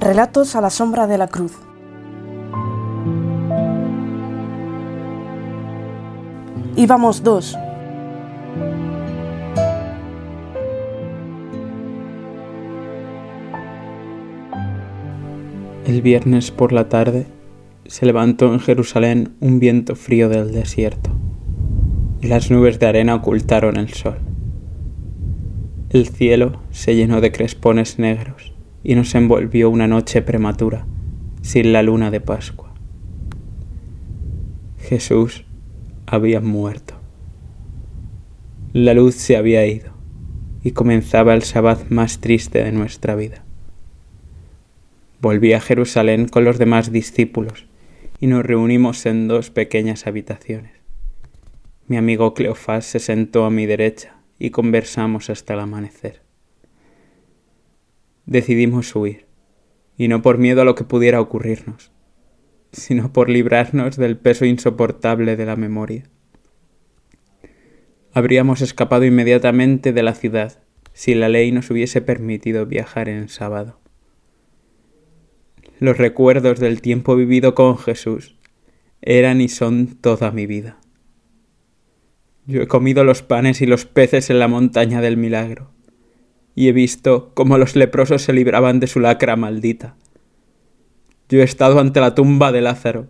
Relatos a la sombra de la cruz. Íbamos dos. El viernes por la tarde se levantó en Jerusalén un viento frío del desierto las nubes de arena ocultaron el sol. El cielo se llenó de crespones negros y nos envolvió una noche prematura, sin la luna de Pascua. Jesús había muerto. La luz se había ido y comenzaba el sabbat más triste de nuestra vida. Volví a Jerusalén con los demás discípulos y nos reunimos en dos pequeñas habitaciones. Mi amigo Cleofás se sentó a mi derecha y conversamos hasta el amanecer. Decidimos huir, y no por miedo a lo que pudiera ocurrirnos, sino por librarnos del peso insoportable de la memoria. Habríamos escapado inmediatamente de la ciudad si la ley nos hubiese permitido viajar en sábado. Los recuerdos del tiempo vivido con Jesús eran y son toda mi vida. Yo he comido los panes y los peces en la montaña del milagro, y he visto cómo los leprosos se libraban de su lacra maldita. Yo he estado ante la tumba de Lázaro,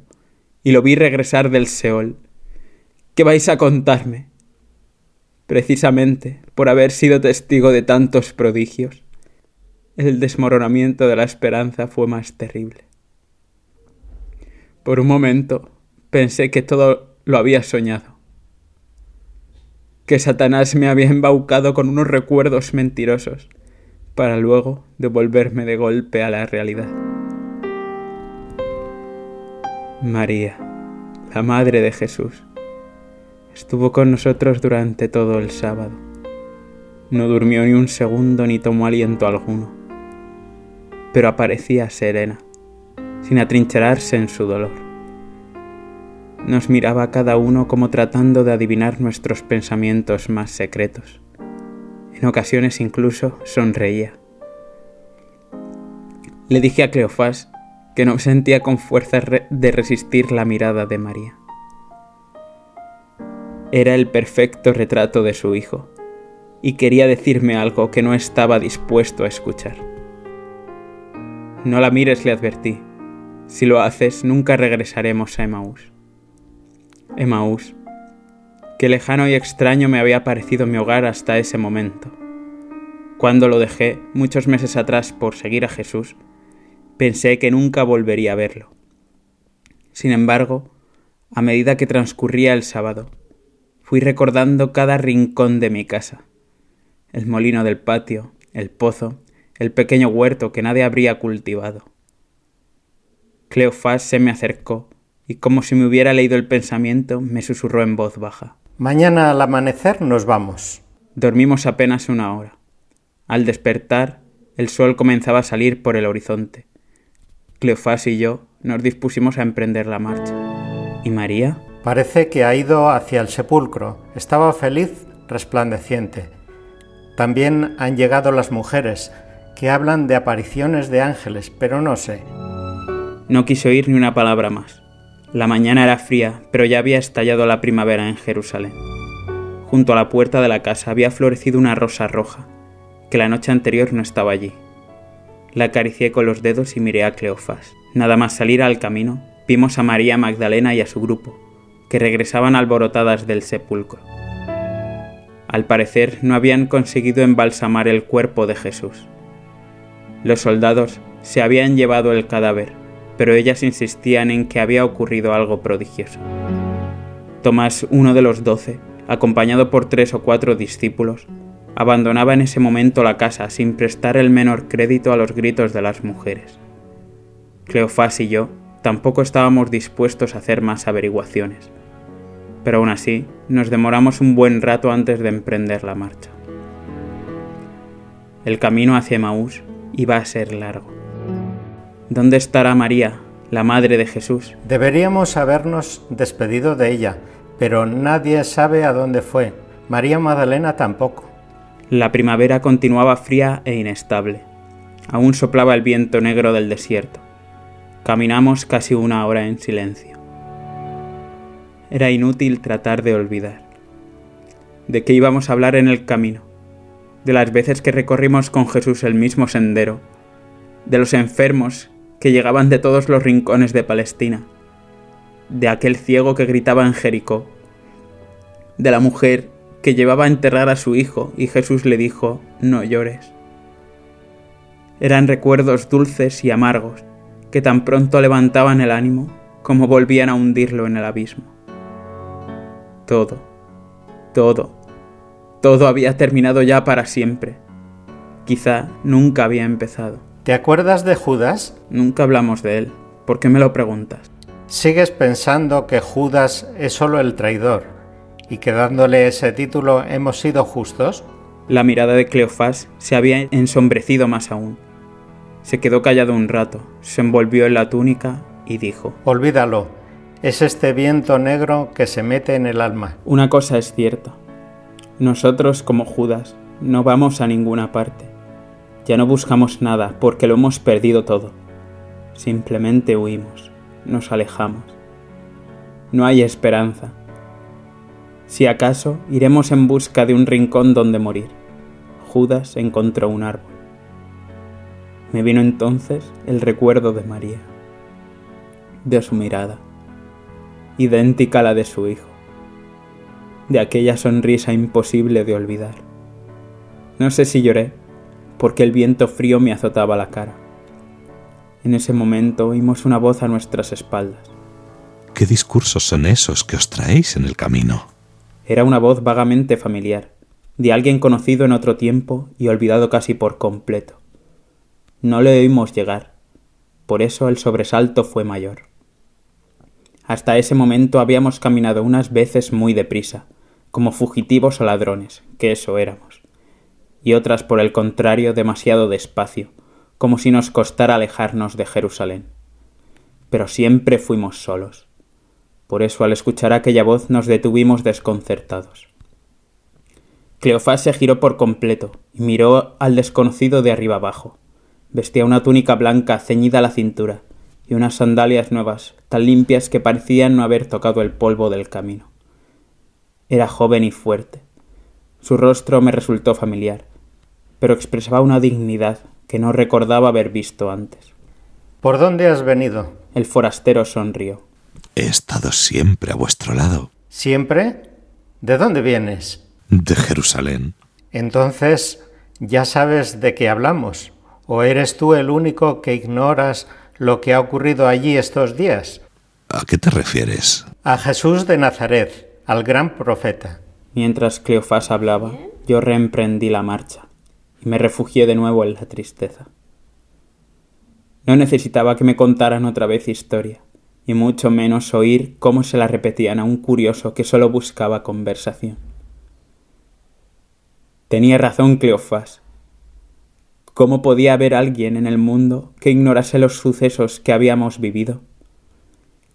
y lo vi regresar del Seol. ¿Qué vais a contarme? Precisamente por haber sido testigo de tantos prodigios el desmoronamiento de la esperanza fue más terrible. Por un momento pensé que todo lo había soñado, que Satanás me había embaucado con unos recuerdos mentirosos, para luego devolverme de golpe a la realidad. María, la Madre de Jesús, estuvo con nosotros durante todo el sábado. No durmió ni un segundo ni tomó aliento alguno pero aparecía serena, sin atrincherarse en su dolor. Nos miraba cada uno como tratando de adivinar nuestros pensamientos más secretos. En ocasiones incluso sonreía. Le dije a Cleofás que no sentía con fuerza de resistir la mirada de María. Era el perfecto retrato de su hijo, y quería decirme algo que no estaba dispuesto a escuchar. No la mires, le advertí. Si lo haces, nunca regresaremos a Emaús. Emaús. Qué lejano y extraño me había parecido mi hogar hasta ese momento. Cuando lo dejé, muchos meses atrás, por seguir a Jesús, pensé que nunca volvería a verlo. Sin embargo, a medida que transcurría el sábado, fui recordando cada rincón de mi casa, el molino del patio, el pozo, el pequeño huerto que nadie habría cultivado. Cleofás se me acercó y como si me hubiera leído el pensamiento, me susurró en voz baja. Mañana al amanecer nos vamos. Dormimos apenas una hora. Al despertar, el sol comenzaba a salir por el horizonte. Cleofás y yo nos dispusimos a emprender la marcha. ¿Y María? Parece que ha ido hacia el sepulcro. Estaba feliz, resplandeciente. También han llegado las mujeres, que hablan de apariciones de ángeles, pero no sé. No quiso oír ni una palabra más. La mañana era fría, pero ya había estallado la primavera en Jerusalén. Junto a la puerta de la casa había florecido una rosa roja, que la noche anterior no estaba allí. La acaricié con los dedos y miré a Cleofás. Nada más salir al camino, vimos a María Magdalena y a su grupo, que regresaban alborotadas del sepulcro. Al parecer no habían conseguido embalsamar el cuerpo de Jesús. Los soldados se habían llevado el cadáver, pero ellas insistían en que había ocurrido algo prodigioso. Tomás, uno de los doce, acompañado por tres o cuatro discípulos, abandonaba en ese momento la casa sin prestar el menor crédito a los gritos de las mujeres. Cleofás y yo tampoco estábamos dispuestos a hacer más averiguaciones, pero aún así nos demoramos un buen rato antes de emprender la marcha. El camino hacia Maús iba a ser largo. ¿Dónde estará María, la Madre de Jesús? Deberíamos habernos despedido de ella, pero nadie sabe a dónde fue. María Magdalena tampoco. La primavera continuaba fría e inestable. Aún soplaba el viento negro del desierto. Caminamos casi una hora en silencio. Era inútil tratar de olvidar. ¿De qué íbamos a hablar en el camino? De las veces que recorrimos con Jesús el mismo sendero, de los enfermos que llegaban de todos los rincones de Palestina, de aquel ciego que gritaba en Jericó, de la mujer que llevaba a enterrar a su hijo y Jesús le dijo, no llores. Eran recuerdos dulces y amargos, que tan pronto levantaban el ánimo como volvían a hundirlo en el abismo. Todo, todo, todo había terminado ya para siempre. Quizá nunca había empezado. ¿Te acuerdas de Judas? Nunca hablamos de él. ¿Por qué me lo preguntas? ¿Sigues pensando que Judas es solo el traidor y que dándole ese título hemos sido justos? La mirada de Cleofás se había ensombrecido más aún. Se quedó callado un rato, se envolvió en la túnica y dijo, Olvídalo, es este viento negro que se mete en el alma. Una cosa es cierta, nosotros como Judas no vamos a ninguna parte, ya no buscamos nada porque lo hemos perdido todo, simplemente huimos, nos alejamos. No hay esperanza. Si acaso iremos en busca de un rincón donde morir. Judas encontró un árbol. Me vino entonces el recuerdo de María, de su mirada, idéntica a la de su hijo, de aquella sonrisa imposible de olvidar. No sé si lloré, porque el viento frío me azotaba la cara. En ese momento oímos una voz a nuestras espaldas. ¿Qué discursos son esos que os traéis en el camino? Era una voz vagamente familiar, de alguien conocido en otro tiempo y olvidado casi por completo. No le oímos llegar. Por eso el sobresalto fue mayor. Hasta ese momento habíamos caminado unas veces muy deprisa, como fugitivos o ladrones, que eso éramos, y otras por el contrario demasiado despacio, como si nos costara alejarnos de Jerusalén. Pero siempre fuimos solos. Por eso al escuchar aquella voz nos detuvimos desconcertados. Cleofás se giró por completo y miró al desconocido de arriba abajo. Vestía una túnica blanca ceñida a la cintura y unas sandalias nuevas, tan limpias que parecían no haber tocado el polvo del camino. Era joven y fuerte. Su rostro me resultó familiar, pero expresaba una dignidad que no recordaba haber visto antes. ¿Por dónde has venido? El forastero sonrió. He estado siempre a vuestro lado. ¿Siempre? ¿De dónde vienes? De Jerusalén. Entonces, ya sabes de qué hablamos. ¿O eres tú el único que ignoras lo que ha ocurrido allí estos días? ¿A qué te refieres? A Jesús de Nazaret, al gran profeta. Mientras Cleofás hablaba, yo reemprendí la marcha y me refugié de nuevo en la tristeza. No necesitaba que me contaran otra vez historia, y mucho menos oír cómo se la repetían a un curioso que solo buscaba conversación. Tenía razón Cleofás. ¿Cómo podía haber alguien en el mundo que ignorase los sucesos que habíamos vivido?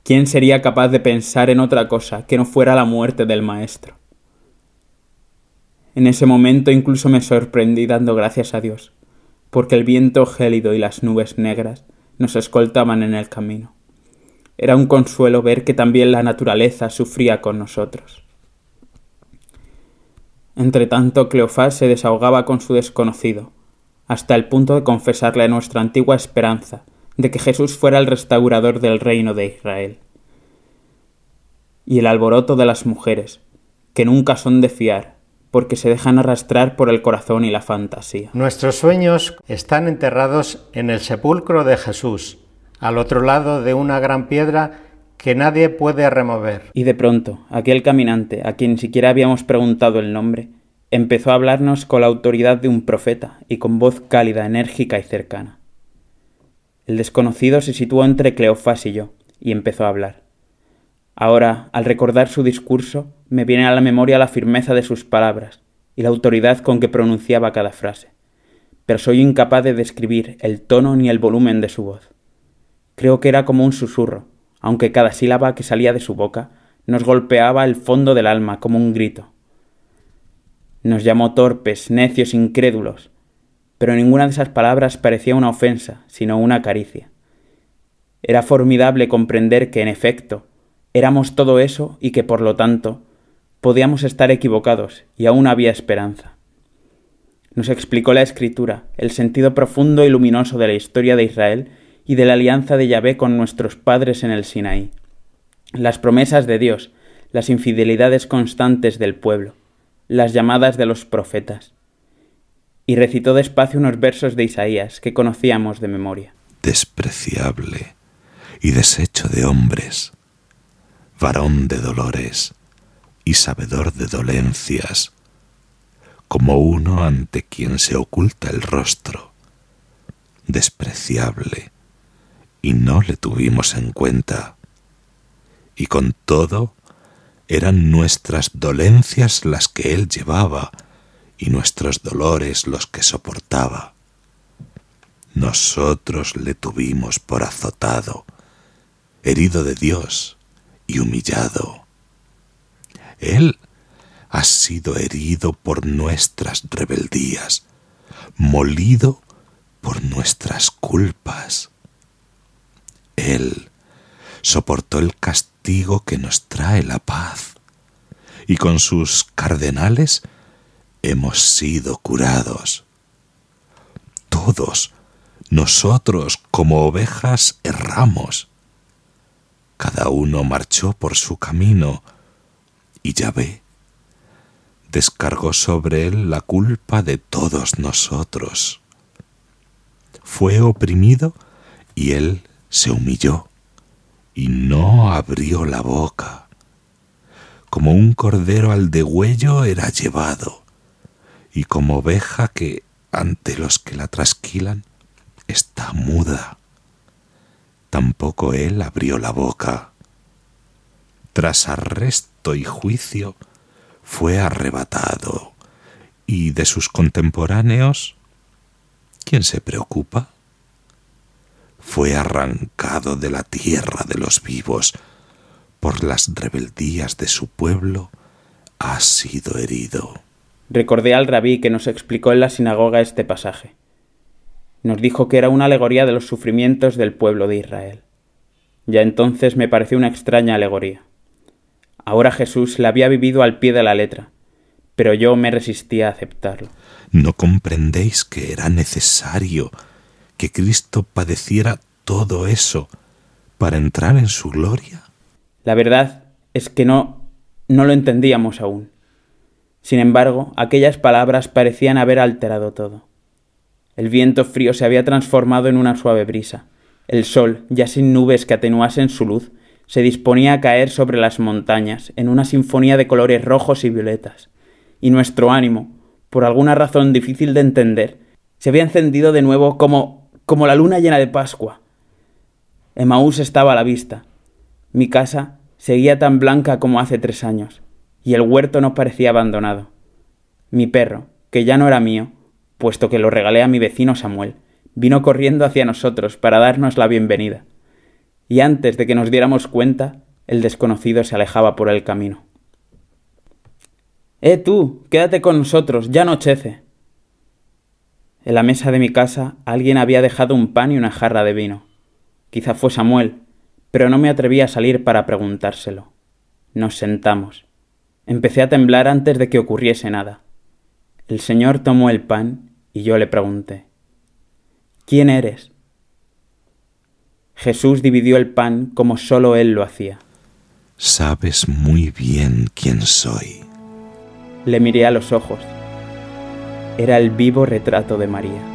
¿Quién sería capaz de pensar en otra cosa que no fuera la muerte del maestro? En ese momento incluso me sorprendí dando gracias a Dios, porque el viento gélido y las nubes negras nos escoltaban en el camino. Era un consuelo ver que también la naturaleza sufría con nosotros. Entretanto, Cleofás se desahogaba con su desconocido, hasta el punto de confesarle nuestra antigua esperanza de que Jesús fuera el restaurador del reino de Israel. Y el alboroto de las mujeres, que nunca son de fiar, porque se dejan arrastrar por el corazón y la fantasía. Nuestros sueños están enterrados en el sepulcro de Jesús, al otro lado de una gran piedra que nadie puede remover. Y de pronto, aquel caminante, a quien siquiera habíamos preguntado el nombre, empezó a hablarnos con la autoridad de un profeta y con voz cálida, enérgica y cercana. El desconocido se situó entre Cleofás y yo, y empezó a hablar. Ahora, al recordar su discurso, me viene a la memoria la firmeza de sus palabras y la autoridad con que pronunciaba cada frase, pero soy incapaz de describir el tono ni el volumen de su voz. Creo que era como un susurro, aunque cada sílaba que salía de su boca nos golpeaba el fondo del alma como un grito. Nos llamó torpes, necios, incrédulos, pero ninguna de esas palabras parecía una ofensa, sino una caricia. Era formidable comprender que, en efecto, éramos todo eso y que, por lo tanto, podíamos estar equivocados y aún había esperanza. Nos explicó la Escritura el sentido profundo y luminoso de la historia de Israel y de la alianza de Yahvé con nuestros padres en el Sinaí, las promesas de Dios, las infidelidades constantes del pueblo, las llamadas de los profetas. Y recitó despacio unos versos de Isaías que conocíamos de memoria. Despreciable y deshecho de hombres, varón de dolores y sabedor de dolencias, como uno ante quien se oculta el rostro, despreciable, y no le tuvimos en cuenta. Y con todo, eran nuestras dolencias las que él llevaba y nuestros dolores los que soportaba. Nosotros le tuvimos por azotado, herido de Dios y humillado. Él ha sido herido por nuestras rebeldías, molido por nuestras culpas. Él soportó el castigo que nos trae la paz, y con sus cardenales hemos sido curados. Todos nosotros como ovejas erramos. Cada uno marchó por su camino, y ya ve, descargó sobre él la culpa de todos nosotros. Fue oprimido y él se humilló y no abrió la boca. Como un cordero al degüello era llevado, y como oveja que, ante los que la trasquilan, está muda. Tampoco él abrió la boca. Tras arresto y juicio, fue arrebatado y de sus contemporáneos, ¿quién se preocupa? Fue arrancado de la tierra de los vivos, por las rebeldías de su pueblo, ha sido herido. Recordé al rabí que nos explicó en la sinagoga este pasaje. Nos dijo que era una alegoría de los sufrimientos del pueblo de Israel. Ya entonces me pareció una extraña alegoría. Ahora Jesús la había vivido al pie de la letra, pero yo me resistía a aceptarlo. ¿No comprendéis que era necesario que Cristo padeciera todo eso para entrar en su gloria? La verdad es que no no lo entendíamos aún. Sin embargo, aquellas palabras parecían haber alterado todo. El viento frío se había transformado en una suave brisa. El sol, ya sin nubes que atenuasen su luz, se disponía a caer sobre las montañas en una sinfonía de colores rojos y violetas, y nuestro ánimo, por alguna razón difícil de entender, se había encendido de nuevo como como la luna llena de Pascua. Emaús estaba a la vista. Mi casa seguía tan blanca como hace tres años, y el huerto no parecía abandonado. Mi perro, que ya no era mío, puesto que lo regalé a mi vecino Samuel, vino corriendo hacia nosotros para darnos la bienvenida y antes de que nos diéramos cuenta, el desconocido se alejaba por el camino. ¡Eh tú! Quédate con nosotros, ya anochece. En la mesa de mi casa alguien había dejado un pan y una jarra de vino. Quizá fue Samuel, pero no me atreví a salir para preguntárselo. Nos sentamos. Empecé a temblar antes de que ocurriese nada. El señor tomó el pan y yo le pregunté ¿Quién eres? Jesús dividió el pan como sólo él lo hacía. Sabes muy bien quién soy. Le miré a los ojos. Era el vivo retrato de María.